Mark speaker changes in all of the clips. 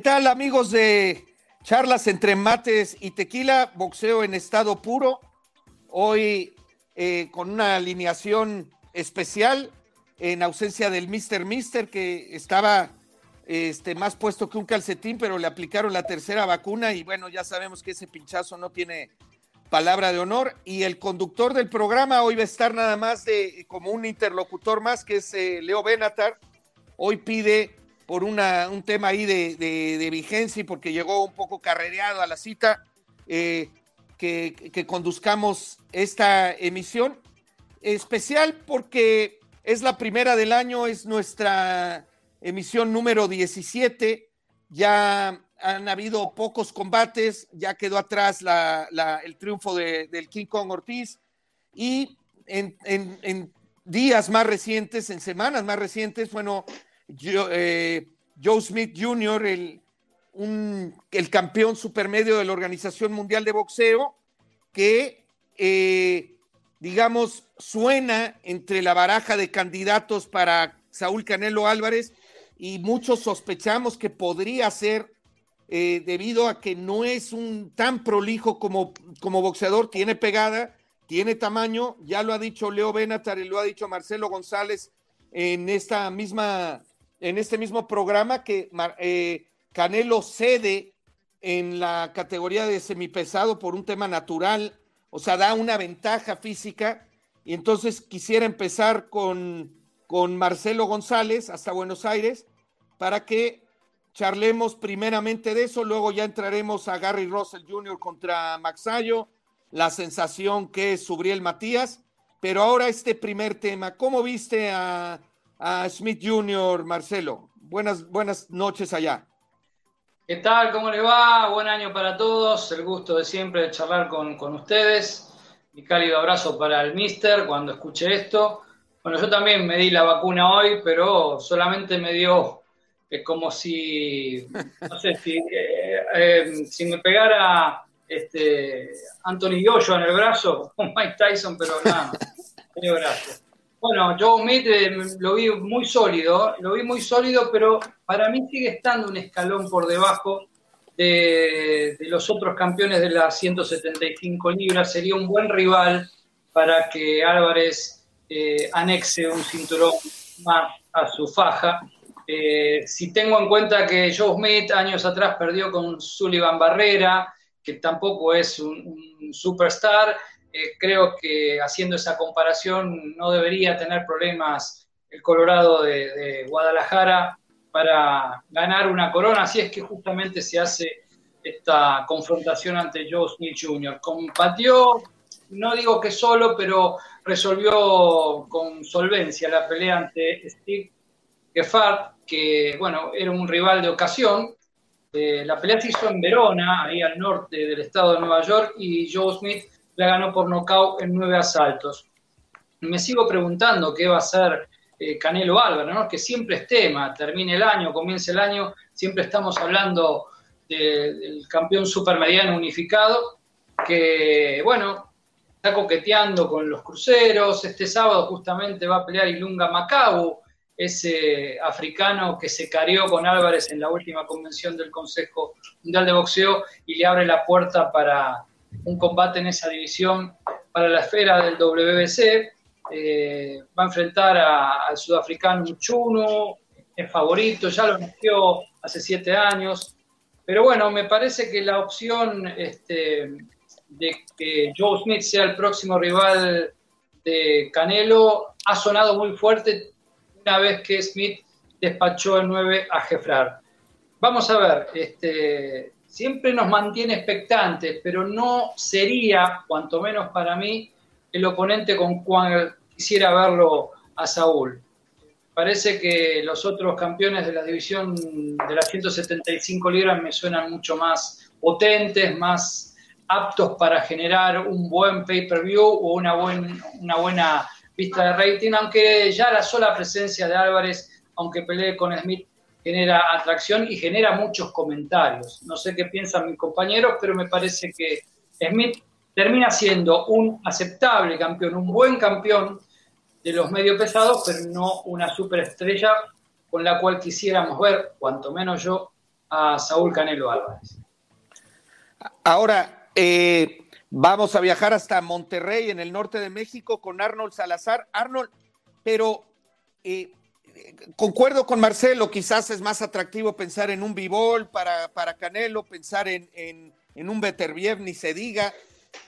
Speaker 1: ¿Qué tal amigos de charlas entre mates y tequila? Boxeo en estado puro. Hoy eh, con una alineación especial en ausencia del Mr. Mister que estaba este, más puesto que un calcetín, pero le aplicaron la tercera vacuna y bueno, ya sabemos que ese pinchazo no tiene palabra de honor. Y el conductor del programa hoy va a estar nada más de como un interlocutor más, que es eh, Leo Benatar. Hoy pide por una, un tema ahí de, vigencia y porque llegó un poco carrereado a la cita, eh, que, que, conduzcamos esta emisión. Especial porque es la primera del año, es nuestra emisión número 17, ya han habido pocos combates, ya quedó atrás el triunfo del King Kong Ortiz. Y en, en, días más recientes, en semanas más recientes, bueno, eh, Joe Smith Jr., el, el campeón supermedio de la Organización Mundial de Boxeo, que, eh, digamos, suena entre la baraja de candidatos para Saúl Canelo Álvarez y muchos sospechamos que podría ser eh, debido a que no es un tan prolijo como, como boxeador, tiene pegada, tiene tamaño, ya lo ha dicho Leo Benatar y lo ha dicho Marcelo González en esta misma en este mismo programa que eh, Canelo cede en la categoría de semipesado por un tema natural, o sea, da una ventaja física. Y entonces quisiera empezar con, con Marcelo González hasta Buenos Aires para que charlemos primeramente de eso, luego ya entraremos a Gary Russell Jr. contra Maxayo, la sensación que es Subriel Matías, pero ahora este primer tema, ¿cómo viste a a Smith Jr., Marcelo. Buenas, buenas noches allá.
Speaker 2: ¿Qué tal? ¿Cómo le va? Buen año para todos. El gusto de siempre de charlar con, con ustedes. Mi cálido abrazo para el Mister cuando escuche esto. Bueno, yo también me di la vacuna hoy, pero solamente me dio es como si, no sé, si, eh, eh, si me pegara este, Anthony Yoyo en el brazo, Mike Tyson, pero nada, gracias. Bueno, Joe Smith eh, lo vi muy sólido, lo vi muy sólido, pero para mí sigue estando un escalón por debajo de, los otros campeones de las 175 libras. Sería un buen rival para que Álvarez eh, anexe un cinturón más a su faja. Eh, si tengo en cuenta que Joe Smith años atrás perdió con Sullivan Barrera, que tampoco es un superstar, eh, creo que haciendo esa comparación no debería tener problemas el Colorado de, Guadalajara para ganar una corona, si es que justamente se hace esta confrontación ante Joe Smith Jr. Combatió, no digo que solo, pero resolvió con solvencia la pelea ante Steve Geffard, que bueno, era un rival de ocasión. Eh, la pelea se hizo en Verona, ahí al norte del estado de Nueva York, y Joe Smith la ganó por nocaut en nueve asaltos. Me sigo preguntando qué va a hacer eh, Canelo Álvarez, ¿no? que siempre es tema, termine el año, comience el año, siempre estamos hablando del campeón supermediano unificado, que bueno, está coqueteando con los cruceros, este sábado justamente va a pelear Ilunga Macabu, ese africano que se carió con Álvarez en la última convención del Consejo Mundial de Boxeo y le abre la puerta para un combate en esa división para la esfera del WBC. Eh, va a enfrentar al sudafricano Muchunu, es favorito, ya lo nació hace siete años. Pero bueno, me parece que la opción este, de que Joe Smith sea el próximo rival de Canelo ha sonado muy fuerte una vez que Smith despachó el 9 a Jefrar. Vamos a ver, este, siempre nos mantiene expectantes, pero no sería, cuanto menos para mí, el oponente con cual quisiera verlo a Saúl. Parece que los otros campeones de la división de las 175 libras me suenan mucho más potentes, más aptos para generar un buen pay-per-view o una, una buena vista de rating, aunque ya la sola presencia de Álvarez, aunque pelee con Smith, genera atracción y genera muchos comentarios. No sé qué piensan mis compañeros, pero me parece que Smith termina siendo un aceptable campeón, un buen campeón de los medio pesados, pero no una superestrella con la cual quisiéramos ver, cuanto menos yo, a Saúl Canelo Álvarez.
Speaker 1: Ahora, eh, vamos a viajar hasta Monterrey, en el norte de México, con Arnold Salazar. Arnold, pero eh, concuerdo con Marcelo, quizás es más atractivo pensar en un bivol para, para Canelo, pensar en, en, en un Beterbiev, ni se diga,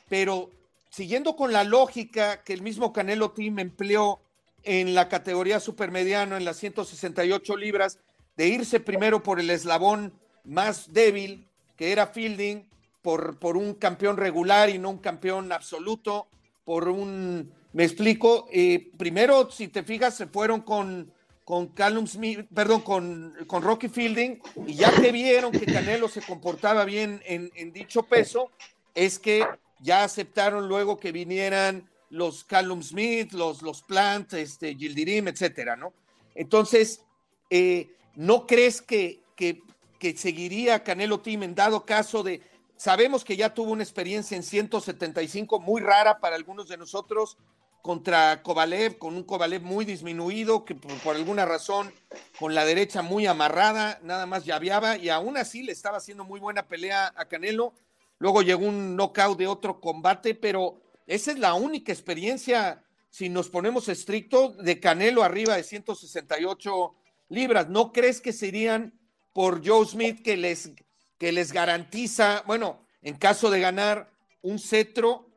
Speaker 1: pero siguiendo con la lógica que el mismo Canelo Team empleó en la categoría supermediano, en las 168 libras, de irse primero por el eslabón más débil, que era Fielding, por, por un campeón regular y no un campeón absoluto, por un, me explico, eh, primero, si te fijas, se fueron con, con Callum Smith, perdón, con, con, Rocky Fielding, y ya que vieron que Canelo se comportaba bien en, dicho peso, es que ya aceptaron luego que vinieran los Callum Smith, los, los Plant, este, Gildirim, etcétera, ¿no? Entonces, eh, ¿no crees que, que, que, seguiría Canelo Team en dado caso de, sabemos que ya tuvo una experiencia en 175 muy rara para algunos de nosotros contra Kovalev, con un Kovalev muy disminuido, que por, alguna razón con la derecha muy amarrada, nada más llaveaba y aún así le estaba haciendo muy buena pelea a Canelo luego llegó un knockout de otro combate, pero esa es la única experiencia, si nos ponemos estrictos, de Canelo arriba de 168 libras. ¿No crees que serían por Joe Smith que les, que les garantiza, bueno, en caso de ganar un cetro,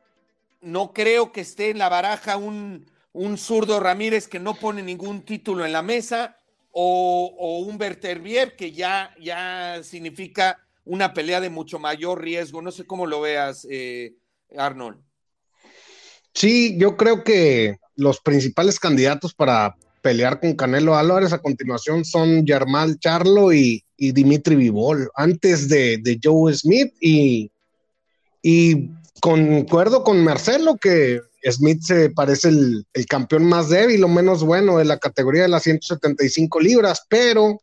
Speaker 1: no creo que esté en la baraja un, un zurdo Ramírez que no pone ningún título en la mesa o, o un Berterbiev que ya, ya significa una pelea de mucho mayor riesgo. No sé cómo lo veas, eh, Arnold.
Speaker 3: Sí, yo creo que los principales candidatos para pelear con Canelo Álvarez a continuación son Germán Charlo y, Dimitri Vivol, antes de, Joe Smith y, y concuerdo con Marcelo que Smith se parece el, el, campeón más débil o menos bueno de la categoría de las 175 libras, pero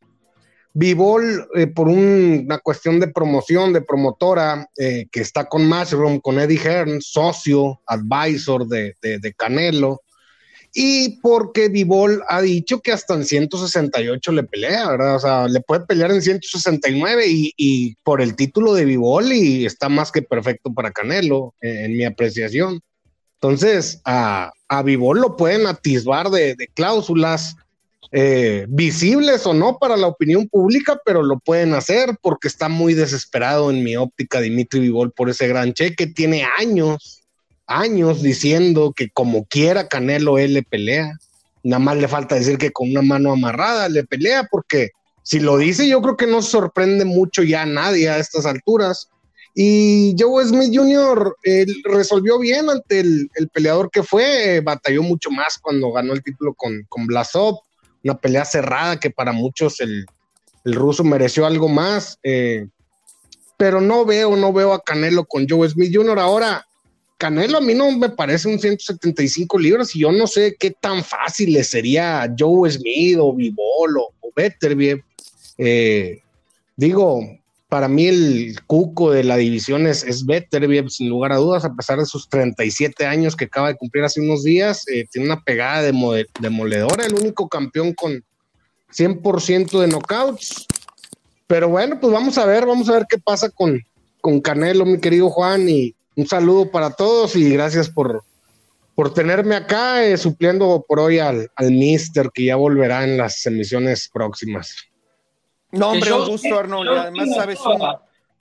Speaker 3: Vivol, eh, por una cuestión de promoción, de promotora, eh, que está con Mushroom, con Eddie Hearn, socio, advisor de, Canelo, y porque Vivol ha dicho que hasta en 168 le pelea, ¿verdad? O sea, le puede pelear en 169 y, y por el título de Vivol y está más que perfecto para Canelo, en mi apreciación. Entonces, a, a lo pueden atisbar de, de cláusulas eh, visibles o no para la opinión pública, pero lo pueden hacer porque está muy desesperado en mi óptica Dimitri Vivol por ese gran cheque. Tiene años, años diciendo que como quiera Canelo él le pelea. Nada más le falta decir que con una mano amarrada le pelea porque si lo dice yo creo que no sorprende mucho ya a nadie a estas alturas. Y Joe Smith Jr. resolvió bien ante el, peleador que fue, batalló mucho más cuando ganó el título con, con Blasov una pelea cerrada que para muchos el, ruso mereció algo más. Eh, pero no veo, no veo a Canelo con Joe Smith Jr. Ahora, Canelo a mí no me parece un 175 libras y yo no sé qué tan fácil le sería Joe Smith o Vivol o, o eh, digo, para mí el cuco de la división es, es Better, sin lugar a dudas, a pesar de sus 37 años que acaba de cumplir hace unos días, eh, tiene una pegada de demoledora, el único campeón con 100% de knockouts. Pero bueno, pues vamos a ver, vamos a ver qué pasa con, con Canelo, mi querido Juan, y un saludo para todos y gracias por, por tenerme acá, eh, supliendo por hoy al, al Mister, que ya volverá en las emisiones próximas.
Speaker 1: No, hombre, un gusto, Arnold. además sabes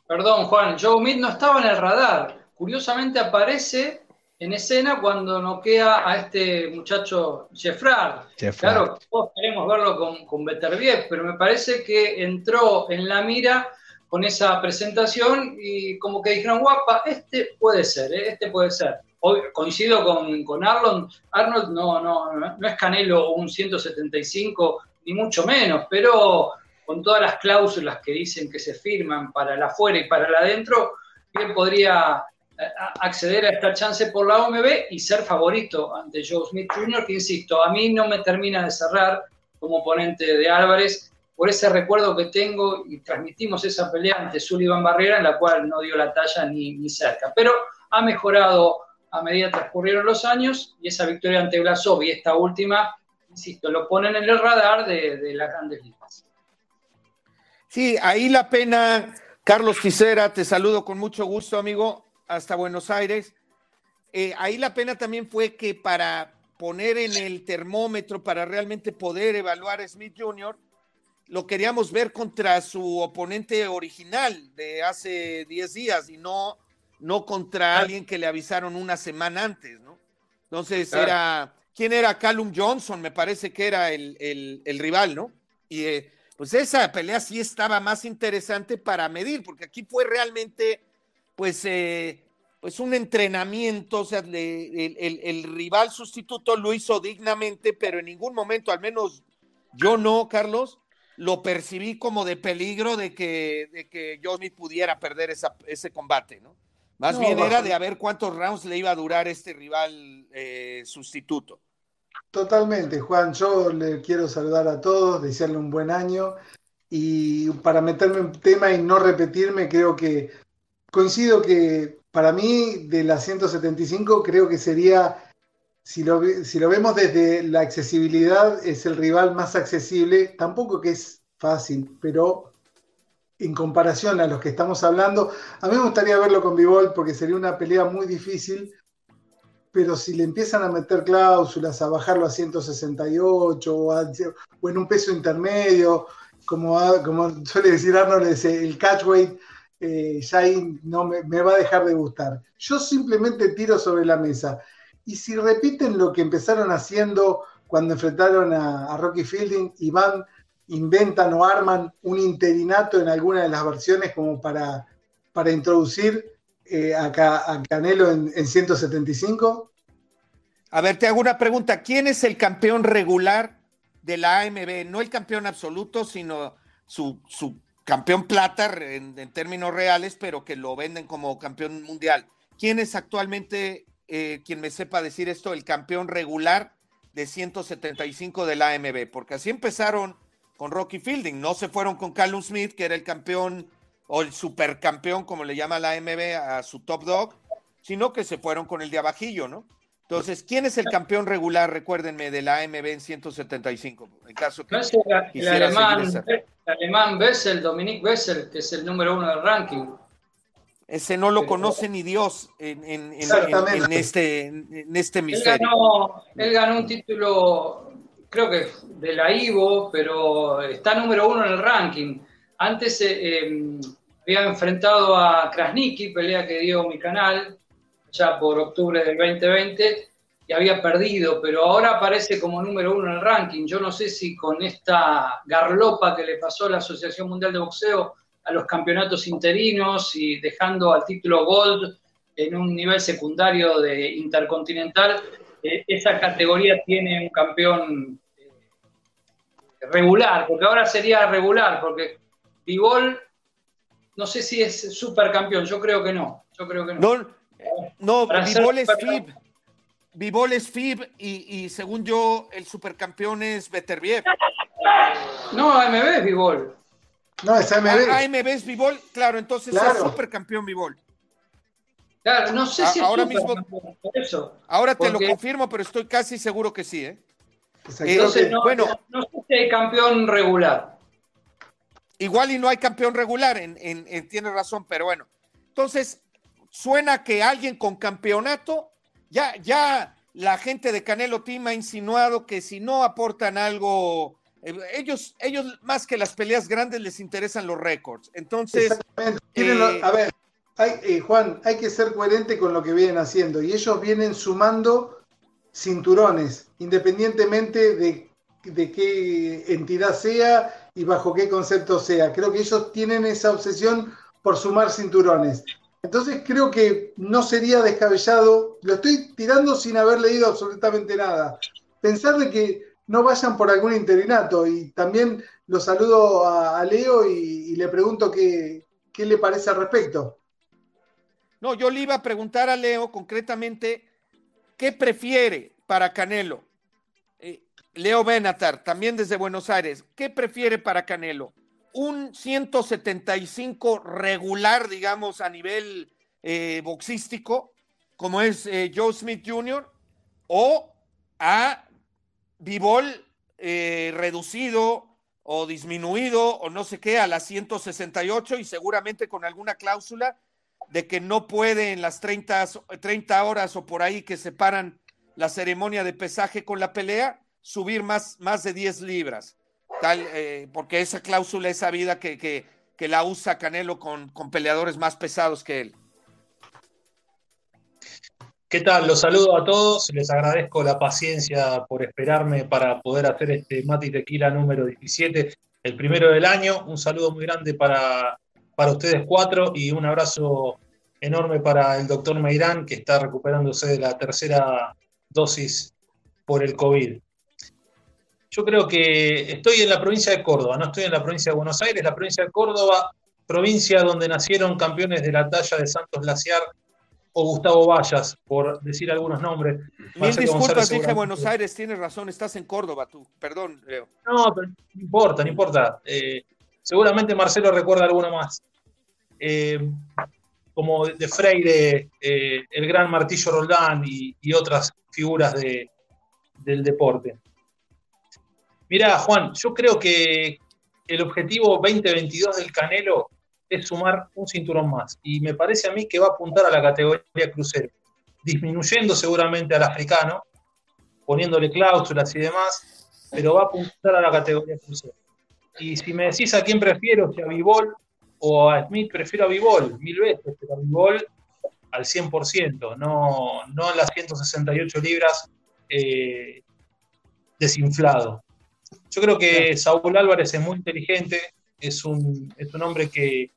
Speaker 2: Perdón, Juan, Joe Smith no estaba en el radar. Curiosamente aparece en escena cuando noquea a este muchacho Jeffrard. Claro, todos queremos verlo con, con Beterbiev, pero me parece que entró en la mira con esa presentación y como que dijeron, guapa, este puede ser, ¿eh? este puede ser. Hoy coincido con, con Arnold, Arnold no, no, no es Canelo un 175, ni mucho menos, pero con todas las cláusulas que dicen que se firman para la afuera y para la adentro, bien podría eh, acceder a esta chance por la OMB y ser favorito ante Joe Smith Jr., que insisto, a mí no me termina de cerrar como oponente de Álvarez por ese recuerdo que tengo y transmitimos esa pelea ante Sullivan Barrera en la cual no dio la talla ni, ni cerca. Pero ha mejorado a medida que transcurrieron los años y esa victoria ante Blasov y esta última, insisto, lo ponen en el radar de, las grandes ligas.
Speaker 1: Sí, ahí la pena, Carlos Quisera, te saludo con mucho gusto, amigo, hasta Buenos Aires. Eh, ahí la pena también fue que para poner en el termómetro, para realmente poder evaluar a Smith Jr., lo queríamos ver contra su oponente original de hace 10 días y no, no contra alguien que le avisaron una semana antes, ¿no? Entonces era, ¿quién era Callum Johnson? Me parece que era el, rival, ¿no? Y eh, pues esa pelea sí estaba más interesante para medir, porque aquí fue realmente, pues, eh, pues un entrenamiento, o sea, el, el, rival sustituto lo hizo dignamente, pero en ningún momento, al menos yo no, Carlos, lo percibí como de peligro de que, de que Smith pudiera perder esa, ese combate, ¿no? Más bien era de a ver cuántos rounds le iba a durar este rival eh, sustituto.
Speaker 4: Totalmente, Juan. Yo le quiero saludar a todos, desearle un buen año. Y para meterme en tema y no repetirme, creo que coincido que para mí de la 175 creo que sería, si lo, si lo vemos desde la accesibilidad, es el rival más accesible. Tampoco que es fácil, pero en comparación a los que estamos hablando, a mí me gustaría verlo con Bivol porque sería una pelea muy difícil, pero si le empiezan a meter cláusulas, a bajarlo a 168 o, en un peso intermedio, como, como suele decir Arnold, el catchweight, eh, ya ahí no me, va a dejar de gustar. Yo simplemente tiro sobre la mesa. Y si repiten lo que empezaron haciendo cuando enfrentaron a, Rocky Fielding y van, inventan o arman un interinato en alguna de las versiones como para, para introducir eh, a, Canelo en, 175?
Speaker 1: A ver, te hago una pregunta. ¿Quién es el campeón regular de la AMB? No el campeón absoluto, sino su, su campeón plata en, términos reales, pero que lo venden como campeón mundial. ¿Quién es actualmente, eh, quien me sepa decir esto, el campeón regular de 175 de la AMB? Porque así empezaron con Rocky Fielding, no se fueron con Callum Smith, que era el campeón o el supercampeón, como le llama la AMB, a su top dog, sino que se fueron con el de abajillo, ¿no? Entonces, ¿quién es el campeón regular, recuérdenme, de la AMB en 175? En caso que
Speaker 2: el, alemán, el alemán Bessel, Dominique Bessel, que es el número uno del ranking.
Speaker 1: Ese no lo conoce ni Dios en, en, en, este, en este
Speaker 2: hemisferio. Él ganó, un título, creo que de la Ivo, pero está número uno en el ranking. Antes eh, em, había enfrentado a Krasniki, pelea que dio mi canal, ya por octubre del 2020 y había perdido, pero ahora aparece como número uno en el ranking. Yo no sé si con esta garlopa que le pasó a la Asociación Mundial de Boxeo a los campeonatos interinos y dejando al título Gold en un nivel secundario de intercontinental, eh, esa categoría tiene un campeón eh, regular, porque ahora sería regular, porque Bivol no sé si es supercampeón, yo creo que no, yo creo que no.
Speaker 1: No, Vivol es FIB. Vivol es FIB y, según yo, el supercampeón es Beterbiev.
Speaker 2: No, AMB es Vivol.
Speaker 4: No, es AMB.
Speaker 1: AMB ah, es Vivol, claro, entonces es supercampeón Vivol.
Speaker 2: Claro, no sé si
Speaker 1: ahora mismo. eso, ahora te lo confirmo, pero estoy casi seguro que sí, ¿eh?
Speaker 2: Entonces, no, bueno, no, sé si hay campeón regular.
Speaker 1: Igual y no hay campeón regular, en, en, tiene razón, pero bueno. Entonces, suena que alguien con campeonato, ya, ya la gente de Canelo Team ha insinuado que si no aportan algo, eh, ellos, ellos más que las peleas grandes les interesan los récords. Entonces,
Speaker 4: eh, a ver, hay, eh, Juan, hay que ser coherente con lo que vienen haciendo y ellos vienen sumando cinturones, independientemente de, de qué entidad sea y bajo qué concepto sea. Creo que ellos tienen esa obsesión por sumar cinturones. Entonces creo que no sería descabellado, lo estoy tirando sin haber leído absolutamente nada, pensar de que no vayan por algún interinato y también lo saludo a, Leo y, le pregunto qué, le parece al respecto.
Speaker 1: No, yo le iba a preguntar a Leo concretamente qué prefiere para Canelo. Eh, Leo Benatar, también desde Buenos Aires, ¿qué prefiere para Canelo? un 175 regular, digamos, a nivel eh, boxístico, como es eh, Joe Smith Jr., o a Bivol eh, reducido o disminuido o no sé qué a las 168 y seguramente con alguna cláusula de que no puede en las 30, 30 horas o por ahí que separan la ceremonia de pesaje con la pelea subir más, más de 10 libras. Tal, eh, porque esa cláusula es sabida que, que, que la usa Canelo con, con peleadores más pesados que él.
Speaker 5: ¿Qué tal? Los saludo a todos, les agradezco la paciencia por esperarme para poder hacer este Mati Tequila número 17, el primero del año. Un saludo muy grande para, para ustedes cuatro y un abrazo enorme para el doctor Meirán, que está recuperándose de la tercera dosis por el COVID. Yo creo que estoy en la provincia de Córdoba, no estoy en la provincia de Buenos Aires, la provincia de Córdoba, provincia donde nacieron campeones de la talla de Santos Glaciar o Gustavo Vallas, por decir algunos nombres.
Speaker 1: Mil disculpas, dije Buenos Aires, tienes razón, estás en Córdoba tú, perdón, Leo.
Speaker 5: No, pero no importa, no importa. Eh, seguramente Marcelo recuerda alguno más. Eh, como de Freire, eh, el gran Martillo Roldán y, y otras figuras de, del deporte. Mira, Juan, yo creo que el objetivo 2022 del Canelo es sumar un cinturón más. Y me parece a mí que va a apuntar a la categoría crucero, disminuyendo seguramente al africano, poniéndole cláusulas y demás, pero va a apuntar a la categoría crucero. Y si me decís a quién prefiero, si a Bivol o a Smith, prefiero a Bivol mil veces, pero a Bivol al 100%, no, no a las 168 libras eh, desinflado. Yo creo que Saúl Álvarez es muy inteligente, es un, es un hombre que,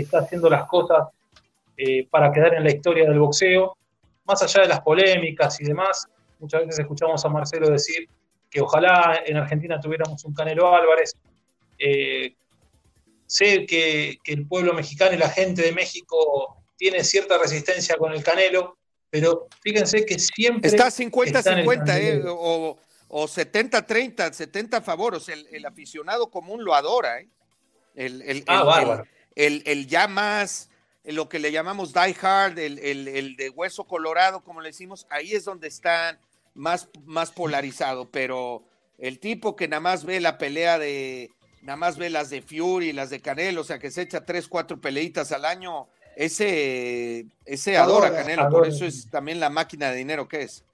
Speaker 5: está haciendo las cosas eh, para quedar en la historia del boxeo, más allá de las polémicas y demás. Muchas veces escuchamos a Marcelo decir que ojalá en Argentina tuviéramos un Canelo Álvarez. Eh, sé que, el pueblo mexicano y la gente de México tiene cierta resistencia con el Canelo, pero fíjense que siempre...
Speaker 1: Está 50-50, eh, o, o 70-30, 70 a favor, o sea, el, aficionado común lo adora, ¿eh? El, el, ah, bárbaro el, ya más, lo que le llamamos die hard, el, de hueso colorado, como le decimos, ahí es donde está más, más polarizado, pero el tipo que nada más ve la pelea de, nada más ve las de Fury, las de Canelo, o sea, que se echa tres, cuatro peleitas al año, ese, ese adora, a Canelo, por eso es también la máquina de dinero que es.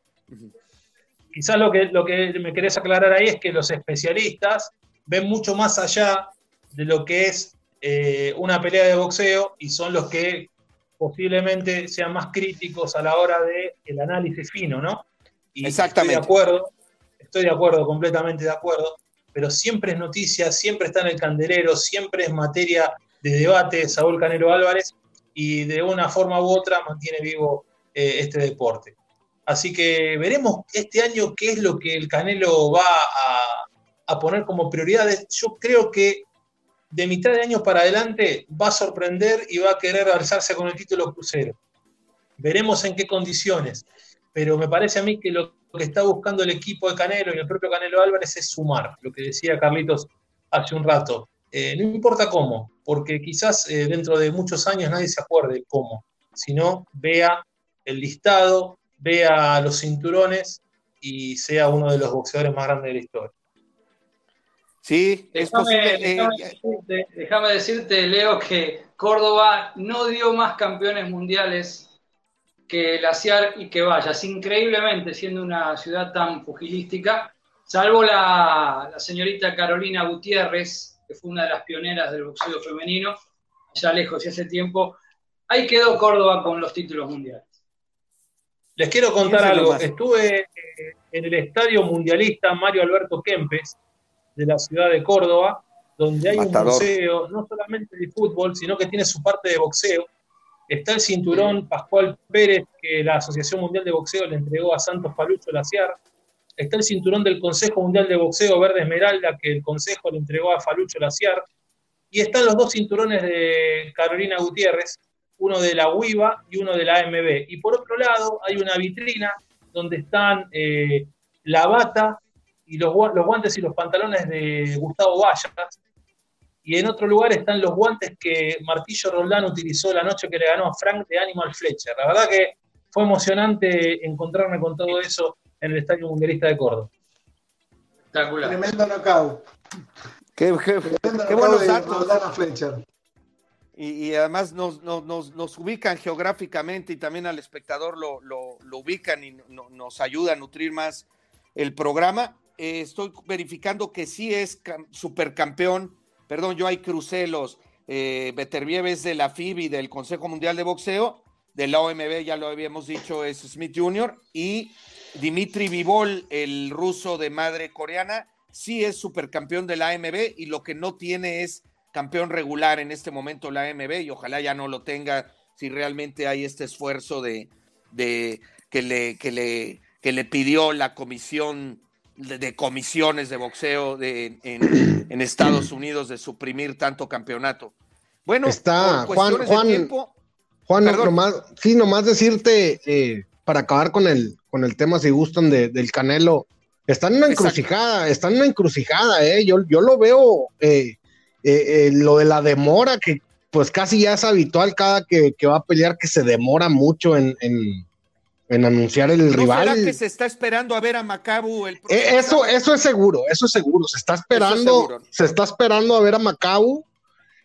Speaker 5: Quizás lo que, lo que me querés aclarar ahí es que los especialistas ven mucho más allá de lo que es eh, una pelea de boxeo y son los que posiblemente sean más críticos a la hora del el análisis fino, ¿no? Y Exactamente. Estoy de acuerdo, estoy de acuerdo, completamente de acuerdo, pero siempre es noticia, siempre está en el candelero, siempre es materia de debate Saúl Canelo Álvarez y de una forma u otra mantiene vivo eh, este deporte. Así que veremos este año qué es lo que el Canelo va a, a poner como prioridades. Yo creo que de mitad de año para adelante va a sorprender y va a querer alzarse con el título crucero. Veremos en qué condiciones, pero me parece a mí que lo que está buscando el equipo de Canelo y el propio Canelo Álvarez es sumar, lo que decía Carlitos hace un rato. Eh, no importa cómo, porque quizás eh, dentro de muchos años nadie se acuerde cómo, sino vea el listado, vea los cinturones y sea uno de los boxeadores más grandes de la historia.
Speaker 1: Sí,
Speaker 2: es posible. Eh, déjame, decirte, Leo, que Córdoba no dio más campeones mundiales que la CIAR y que Vallas, increíblemente siendo una ciudad tan pugilística, salvo la, señorita Carolina Gutiérrez, que fue una de las pioneras del boxeo femenino, ya lejos y hace tiempo, ahí quedó Córdoba con los títulos mundiales.
Speaker 5: Les quiero contar algo. Estuve eh, en el estadio mundialista Mario Alberto Kempes, de la ciudad de Córdoba, donde hay un museo, no solamente de fútbol, sino que tiene su parte de boxeo. Está el cinturón Pascual Pérez, que la Asociación Mundial de Boxeo le entregó a Santos Palucho Laciar. Está el cinturón del Consejo Mundial de Boxeo Verde Esmeralda, que el Consejo le entregó a Falucho Laciar. Y están los dos cinturones de Carolina Gutiérrez, uno de la UIVA y uno de la AMB. Y por otro lado, hay una vitrina donde están eh, la bata y los, los guantes y los pantalones de Gustavo Vallas. Y en otro lugar están los guantes que Martillo Roldán utilizó la noche que le ganó a Frank de Animal Fletcher. La verdad que fue emocionante encontrarme con todo eso en el Estadio Mundialista de Córdoba.
Speaker 4: Espectacular. Tremendo knockout.
Speaker 1: Qué, buenos datos. Y, además nos, nos, ubican geográficamente y también al espectador lo, ubican y nos ayuda a nutrir más el programa. Eh, estoy verificando que sí es supercampeón. Perdón, yo hay crucé los eh, de la FIB y del Consejo Mundial de Boxeo. De la OMB, ya lo habíamos dicho, es Smith Jr. Y Dimitri Vivol, el ruso de madre coreana, sí es supercampeón de la AMB y lo que no tiene es campeón regular en este momento la AMB y ojalá ya no lo tenga si realmente hay este esfuerzo de, de que, le, que, le, que le pidió la comisión de, comisiones de boxeo de, en, Estados Unidos de suprimir tanto campeonato. Bueno,
Speaker 3: está Juan, Juan, Juan, nomás, sí, nomás decirte eh, para acabar con el, con el tema, si gustan, del Canelo, están en una encrucijada, están en una encrucijada, ¿eh? Yo, yo lo veo, eh, eh, eh, lo de la demora, que pues casi ya es habitual cada que, va a pelear, que se demora mucho en, anunciar el rival.
Speaker 1: que se está esperando a ver a Macabu el
Speaker 3: eso, eso es seguro, eso es seguro. Se está esperando, se está esperando a ver a Macabu.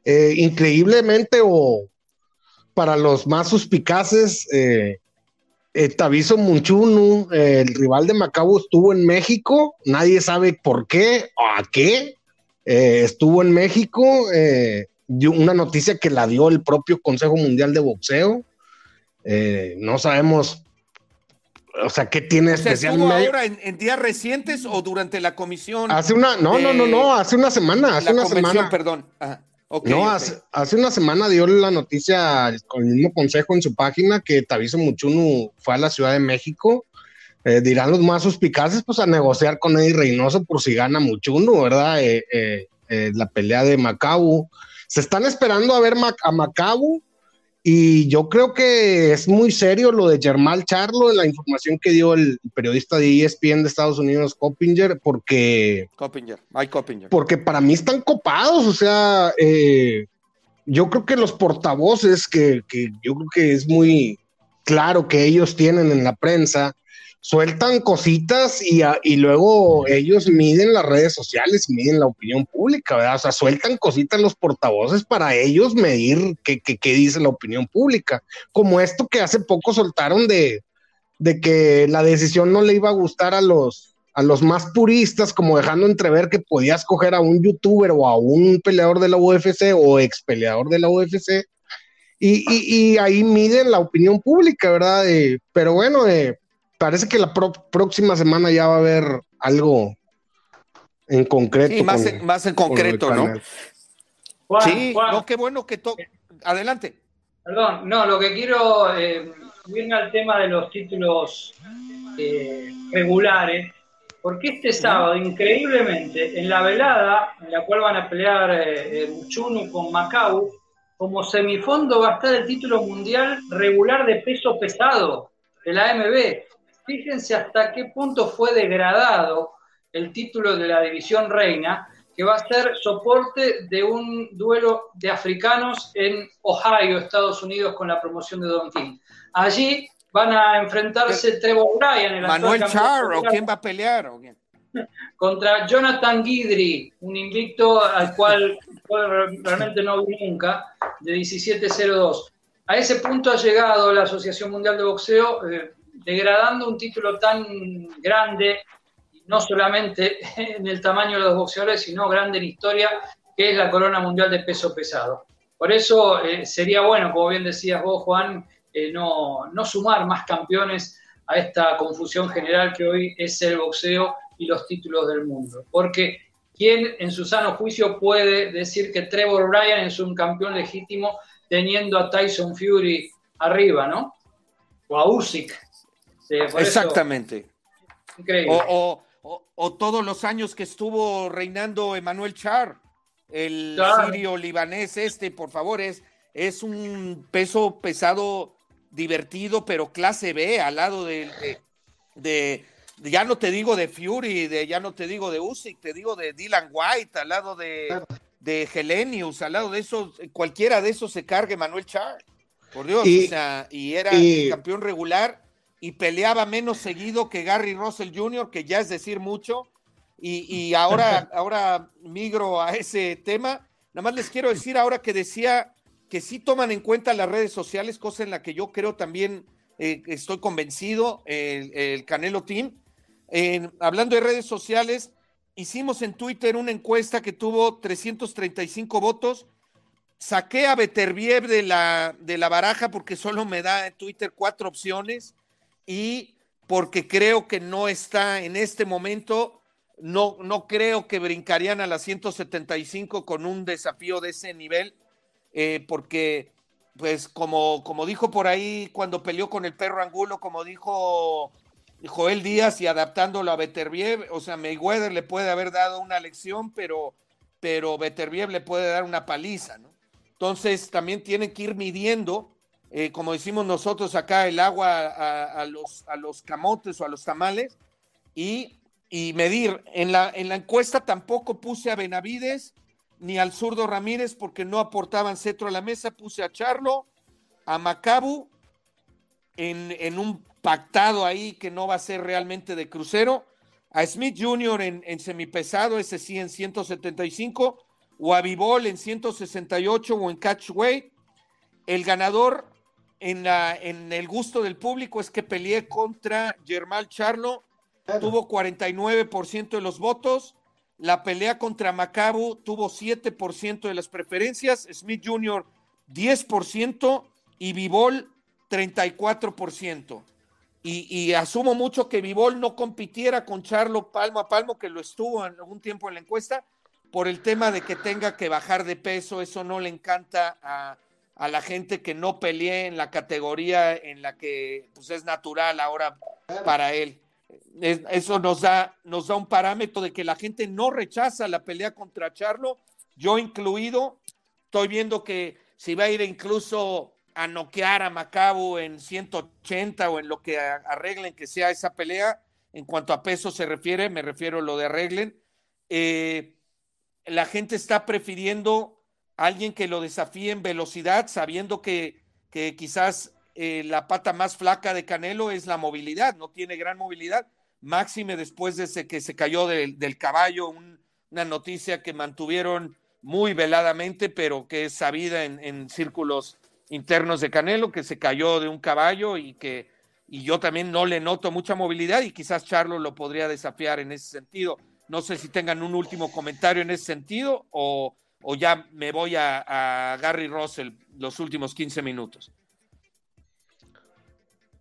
Speaker 3: increíblemente, o para los más suspicaces, eh, eh, Taviso Munchunu, el rival de Macabo, estuvo en México, nadie sabe por qué o a qué. Eh, estuvo en México, eh, una noticia que la dio el propio Consejo Mundial de Boxeo. no sabemos, o sea, qué tiene
Speaker 1: especial. ahora en, días recientes o durante la comisión?
Speaker 3: Hace una, no, no, no, no, hace una semana, hace una semana.
Speaker 1: Perdón. Ajá
Speaker 3: no, hace, una semana dio la noticia con el mismo consejo en su página que Taviso Muchunu fue a la Ciudad de México. Eh, dirán los más suspicaces, pues a negociar con Eddie Reynoso por si gana Muchunu, ¿verdad? Eh, eh, la pelea de Macabu. Se están esperando a ver a Macabu y yo creo que es muy serio lo de Germán Charlo, la información que dio el periodista de ESPN de Estados Unidos, Coppinger, porque...
Speaker 1: Coppinger, Mike Coppinger.
Speaker 3: Porque para mí están copados, o sea, eh, yo creo que los portavoces, que, que yo creo que es muy claro que ellos tienen en la prensa, sueltan cositas y, y, luego ellos miden las redes sociales, miden la opinión pública, ¿verdad? O sea, sueltan cositas los portavoces para ellos medir qué, qué, dice la opinión pública. Como esto que hace poco soltaron de, de que la decisión no le iba a gustar a los, a los más puristas, como dejando entrever que podías coger a un youtuber o a un peleador de la UFC o ex peleador de la UFC. Y, y, ahí miden la opinión pública, ¿verdad? pero bueno, eh, parece que la próxima semana ya va a haber algo en concreto.
Speaker 1: Sí, más, en, más en concreto, ¿no? sí, no, qué bueno que todo. Adelante.
Speaker 2: Perdón, no, lo que quiero eh, al tema de los títulos eh, regulares, porque este sábado, increíblemente, en la velada, en la cual van a pelear eh, Chunu con Macau, como semifondo va a estar el título mundial regular de peso pesado de la AMB. Fíjense hasta qué punto fue degradado el título de la división reina, que va a ser soporte de un duelo de africanos en Ohio, Estados Unidos, con la promoción de Don King. Allí van a enfrentarse Trevor Bryan,
Speaker 1: el Manuel Char, quién va a pelear?
Speaker 2: Contra Jonathan Guidry, un invicto al cual realmente no vi nunca, de 17-02. A ese punto ha llegado la Asociación Mundial de Boxeo, eh, degradando un título tan grande, no solamente en el tamaño de los boxeadores, sino grande en historia, que es la corona mundial de peso pesado. Por eso eh, sería bueno, como bien decías vos, Juan, eh, no, no sumar más campeones a esta confusión general que hoy es el boxeo y los títulos del mundo. Porque ¿quién en su sano juicio puede decir que Trevor Bryan es un campeón legítimo teniendo a Tyson Fury arriba, ¿no? O a Usyk,
Speaker 1: Exactamente. O, todos los años que estuvo reinando Emanuel Char, el sirio libanés este, por favor, es, es un peso pesado divertido, pero clase B, al lado de, de, ya no te digo de Fury, de, ya no te digo de Usyk, te digo de Dylan White, al lado de, de Helenius, al lado de esos, cualquiera de esos se cargue Manuel Char. Por Dios, y, o sea, y era el campeón regular y peleaba menos seguido que Gary Russell Jr., que ya es decir mucho, y, ahora, ahora migro a ese tema. Nada más les quiero decir ahora que decía que sí toman en cuenta las redes sociales, cosa en la que yo creo también eh, estoy convencido, el, Canelo Team. hablando de redes sociales, hicimos en Twitter una encuesta que tuvo 335 votos. Saqué a Beterbiev de la, de la baraja porque solo me da en Twitter cuatro opciones y porque creo que no está en este momento no, no creo que brincarían a las 175 con un desafío de ese nivel, eh, porque, pues, como, como dijo por ahí cuando peleó con el perro Angulo, como dijo Joel Díaz y adaptándolo a Beterbiev, o sea, Mayweather le puede haber dado una lección, pero, pero Beterbiev le puede dar una paliza, ¿no? Entonces, también tienen que ir midiendo, eh, como decimos nosotros acá, el agua a, los, a los camotes o a los tamales, y y medir. En la, en la encuesta tampoco puse a Benavides ni al zurdo Ramírez porque no aportaban cetro a la mesa. Puse a Charlo, a Macabu, en, en un pactado ahí que no va a ser realmente de crucero. A Smith Jr. en, en semipesado, ese sí en 175, o a Vivol en 168 o en catchweight. El ganador en, la, en el gusto del público es que peleé contra Germán Charlo tuvo 49% de los votos. La pelea contra Macabu tuvo 7% de las preferencias. Smith Jr. 10% y Vivol 34%. Y, y, asumo mucho que Vivol no compitiera con Charlo palmo a palmo, que lo estuvo en algún tiempo en la encuesta, por el tema de que tenga que bajar de peso. Eso no le encanta a, a la gente que no pelee en la categoría en la que pues, es natural ahora para él eso nos da, nos da un parámetro de que la gente no rechaza la pelea contra Charlo, yo incluido. Estoy viendo que si va a ir incluso a noquear a Macabo en 180 o en lo que arreglen que sea esa pelea, en cuanto a peso se refiere, me refiero a lo de arreglen. Eh, la gente está prefiriendo alguien que lo desafíe en velocidad, sabiendo que, quizás eh, la pata más flaca de Canelo es la movilidad, no tiene gran movilidad. Máxime después de ese que se cayó del, caballo, una noticia que mantuvieron muy veladamente, pero que es sabida en, círculos internos de Canelo, que se cayó de un caballo y que y yo también no le noto mucha movilidad y quizás Charlo lo podría desafiar en ese sentido. No sé si tengan un último comentario en ese sentido o, ya me voy a, a Gary Russell los últimos 15 minutos.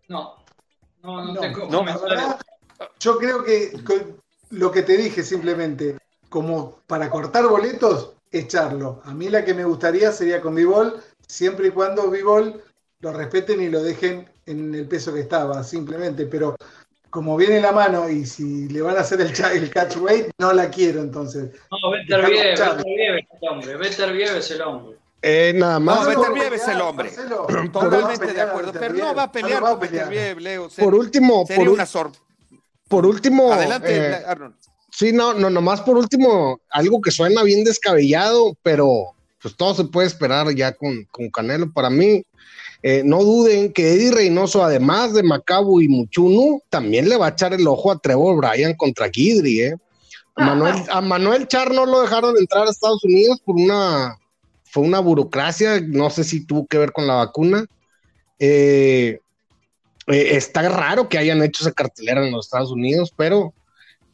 Speaker 2: No, no, no, tengo no
Speaker 4: Yo creo que lo que te dije simplemente, como para cortar boletos, echarlo. A mí la que me gustaría sería con Vivol, siempre y cuando Vivol lo respeten y lo dejen en el peso que estaba, simplemente. Pero como viene la mano y si le van a hacer el, el catch weight, no la quiero entonces.
Speaker 2: No, Better Vieve, es el hombre, Better Vieve es el hombre.
Speaker 3: Eh, nada más.
Speaker 1: No, es el hombre. Totalmente de acuerdo. Pero no va a pelear con Beterbiev, Leo.
Speaker 3: por último,
Speaker 1: sería
Speaker 3: por
Speaker 1: una sorpresa.
Speaker 3: Por último.
Speaker 1: Adelante, eh, Arnold.
Speaker 3: Sí, no, no, nomás por último, algo que suena bien descabellado, pero pues todo se puede esperar ya con, con Canelo. Para mí, eh, no duden que Eddie Reynoso, además de Macabu y Muchunu, también le va a echar el ojo a Trevor Bryan contra Kidri, ¿eh? A Manuel, a Manuel Char no lo dejaron entrar a Estados Unidos por una fue una burocracia, no sé si tuvo que ver con la vacuna. Eh, eh, está raro que hayan hecho esa cartelera en los Estados Unidos, pero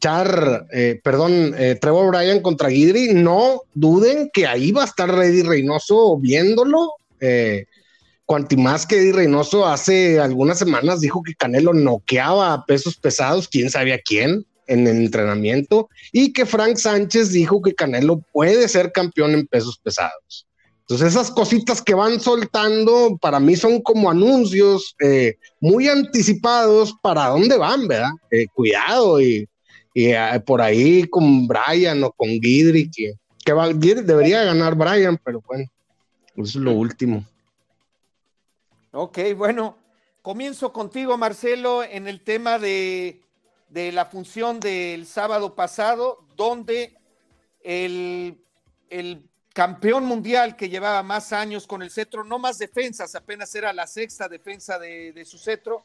Speaker 3: Char, eh, perdón, Trevor Bryan contra Guidry, no duden que ahí va a estar Eddie Reynoso viéndolo. Más que Eddie Reynoso hace algunas semanas dijo que Canelo noqueaba a pesos pesados, quién sabía quién en el entrenamiento, y que Frank Sánchez dijo que Canelo puede ser campeón en pesos pesados. Entonces esas cositas que van soltando para mí son como anuncios eh, muy anticipados para dónde van, ¿verdad? Eh, cuidado y, eh, por ahí con Brian o con Guidry, que, debería ganar Brian, pero bueno, eso es lo último.
Speaker 1: Ok, bueno, comienzo contigo Marcelo en el tema de, de la función del sábado pasado, donde el, el campeón mundial que llevaba más años con el cetro, no más defensas, apenas era la sexta defensa de, su cetro.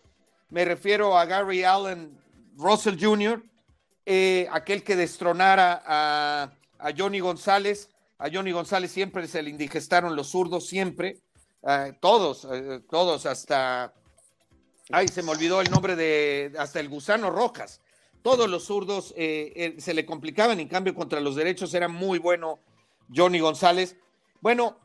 Speaker 1: Me refiero a Gary Allen Russell Jr., eh, aquel que destronara a, Johnny González. A Johnny González siempre se le indigestaron los zurdos, siempre. Eh, todos, eh, todos, hasta. Ay, se me olvidó el nombre de. Hasta el Gusano Rojas. Todos los zurdos se le complicaban, en cambio, contra los derechos era muy bueno Johnny González. Bueno,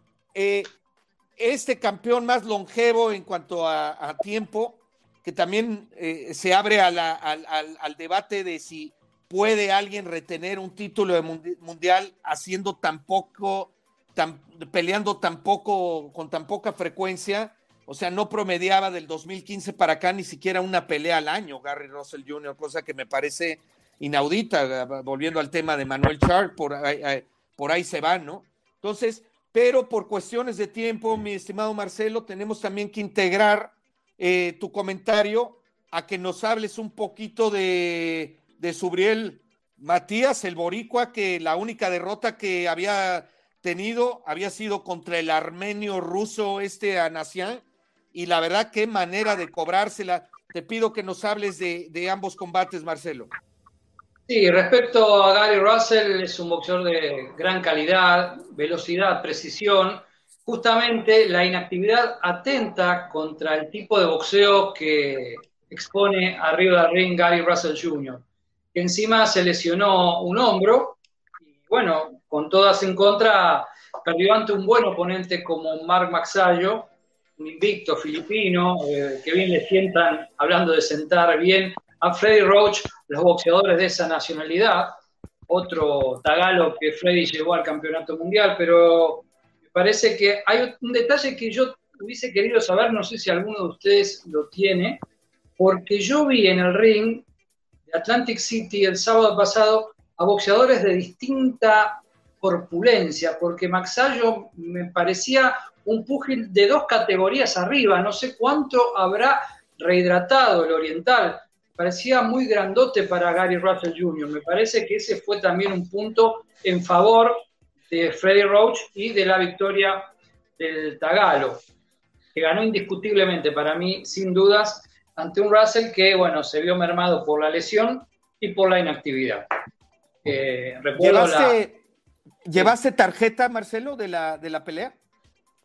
Speaker 1: este campeón más longevo en cuanto a, tiempo, que también se abre al, al, debate de si puede alguien retener un título de mundial haciendo tan poco, peleando tan poco, con tan poca frecuencia. O sea, no promediaba del 2015 para acá ni siquiera una pelea al año, Gary Russell Jr., cosa que me parece inaudita, volviendo al tema de Manuel Char, por ahí, por ahí se va, ¿no? Entonces, pero por cuestiones de tiempo, mi estimado Marcelo, tenemos también que integrar eh, tu comentario a que nos hables un poquito de Subriel Matías, el boricua, que la única derrota que había tenido había sido contra el armenio ruso este Anasian, y la verdad qué manera de cobrársela. Te pido que nos hables de, ambos combates, Marcelo.
Speaker 2: Sí, respecto a Gary Russell, es un boxeador de gran calidad, velocidad, precisión. Justamente la inactividad atenta contra el tipo de boxeo que expone arriba del ring Gary Russell Jr encima se lesionó un hombro y bueno, con todas en contra, perdió ante un buen oponente como Mark Maxayo, un invicto filipino, eh, que bien le sientan, hablando de sentar bien, a Freddy Roach, los boxeadores de esa nacionalidad, otro tagalo que Freddy llevó al campeonato mundial, pero me parece que hay un detalle que yo hubiese querido saber, no sé si alguno de ustedes lo tiene, porque yo vi en el ring Atlantic City el sábado pasado a boxeadores de distinta corpulencia, porque Maxayo me parecía un púgil de dos categorías arriba, no sé cuánto habrá rehidratado el oriental, parecía muy grandote para Gary Russell Jr., me parece que ese fue también un punto en favor de Freddy Roach y de la victoria del Tagalo, que ganó indiscutiblemente para mí, sin dudas, ante un Russell que, bueno, se vio mermado por la lesión y por la inactividad.
Speaker 1: Eh, ¿Llevaste, tarjeta, Marcelo, de la, de la pelea?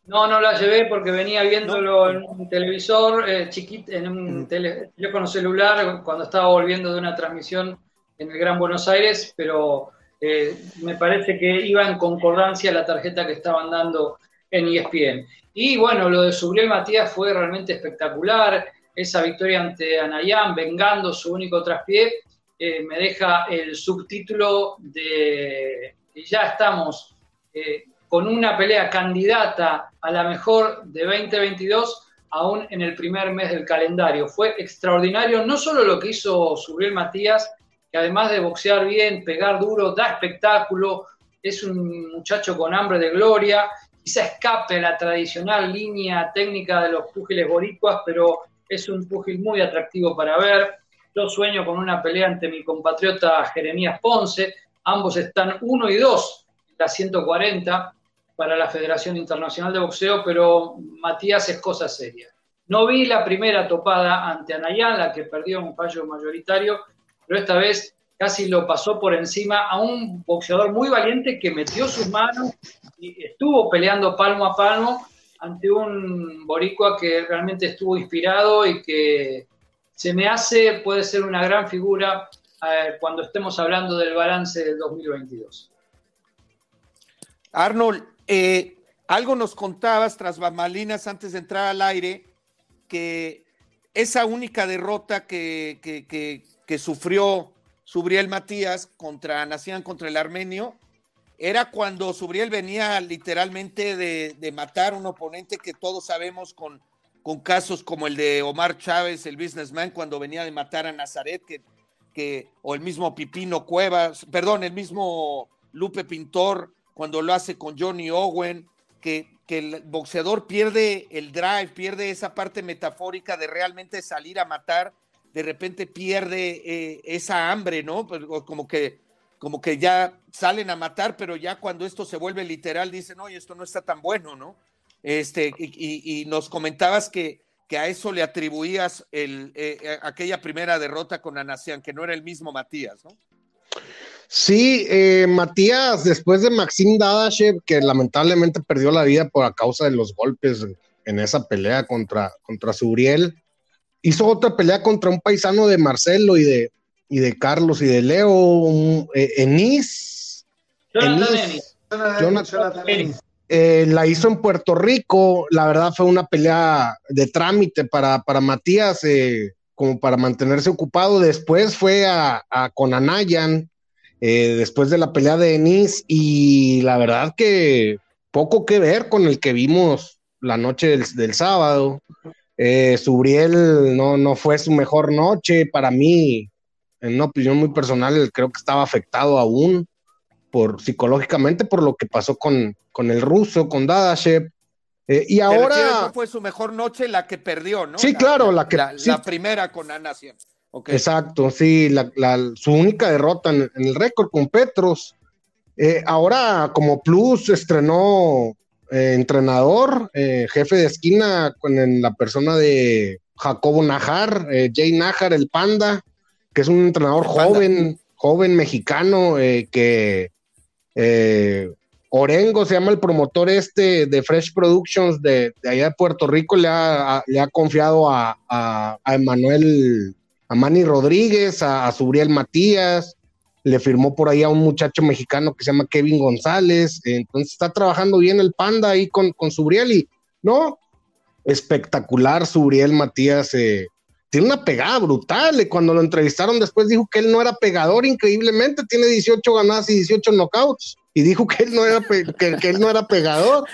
Speaker 2: No, no la llevé porque venía viéndolo en un televisor eh, chiquito, en un teléfono celular cuando estaba volviendo de una transmisión en el Gran Buenos Aires, pero eh, me parece que iba en concordancia la tarjeta que estaban dando en ESPN. Y bueno, lo de Subriel Matías fue realmente espectacular esa victoria ante Anayán, vengando su único traspié, eh, me deja el subtítulo de ya estamos eh, con una pelea candidata a la mejor de 2022 aún en el primer mes del calendario. Fue extraordinario no solo lo que hizo Subriel Matías, que además de boxear bien, pegar duro, da espectáculo, es un muchacho con hambre de gloria, quizá escape la tradicional línea técnica de los púgiles boricuas, pero es un pugil muy atractivo para ver. Yo sueño con una pelea ante mi compatriota Jeremías Ponce. Ambos están 1 y 2 en la 140 para la Federación Internacional de Boxeo, pero Matías es cosa seria. No vi la primera topada ante Anayán, la que perdió un fallo mayoritario, pero esta vez casi lo pasó por encima a un boxeador muy valiente que metió sus manos y estuvo peleando palmo a palmo ante un boricua que realmente estuvo inspirado y que se me hace, puede ser una gran figura cuando estemos hablando del balance del 2022.
Speaker 1: Arnold, eh, algo nos contabas tras bambalinas antes de entrar al aire, que esa única derrota que, que, sufrió Subriel Matías contra Nacian contra el Armenio, era cuando Subriel venía literalmente de, de, matar un oponente que todos sabemos con, con casos como el de Omar Chávez, el businessman, cuando venía de matar a Nazaret, que, o el mismo Pipino Cuevas, perdón, el mismo Lupe Pintor, cuando lo hace con Johnny Owen, que, que el boxeador pierde el drive, pierde esa parte metafórica de realmente salir a matar, de repente pierde eh, esa hambre, ¿no? Pues, como que como que ya salen a matar, pero ya cuando esto se vuelve literal dicen, oye, esto no está tan bueno, ¿no? Este, y, nos comentabas que, que, a eso le atribuías el, eh, eh, aquella primera derrota con Anacian, que no era el mismo Matías, ¿no?
Speaker 3: Sí, eh, Matías, después de Maxim Dadashev, que lamentablemente perdió la vida por a causa de los golpes en esa pelea contra, contra Suriel, hizo otra pelea contra un paisano de Marcelo y de, y de Carlos y de Leo, eh, Enis. Eh, la hizo en Puerto Rico, la verdad fue una pelea de trámite para, para Matías, como para mantenerse ocupado. Después fue a, con Anayan, eh, después de la pelea de Enis y la verdad que poco que ver con el que vimos la noche del, sábado. Eh, Subriel no, no fue su mejor noche, para mí, en una opinión muy personal, creo que estaba afectado aún por psicológicamente por lo que pasó con, con el ruso, con Dadashev. Eh, y ahora.
Speaker 1: fue su mejor noche la que perdió, ¿no?
Speaker 3: Sí, claro, la que.
Speaker 1: La, primera con Ana siempre.
Speaker 3: Exacto, sí, su única derrota en, el récord con Petros. Eh, ahora, como Plus, estrenó eh, entrenador, eh, jefe de esquina, con la persona de Jacobo Najar, Jay Najar, el Panda, que es un entrenador joven, joven mexicano, que Orengo se llama el promotor este de Fresh Productions de, allá de Puerto Rico, le ha, confiado a, a, a Emanuel a Manny Rodríguez, a, Subriel Matías, le firmó por ahí a un muchacho mexicano que se llama Kevin González, entonces está trabajando bien el Panda ahí con, con Subriel y no, espectacular Subriel Matías, eh, tiene una pegada brutal, cuando lo entrevistaron después dijo que él no era pegador increíblemente, tiene 18 ganadas y 18 knockouts y dijo que él no era, que él no era pegador.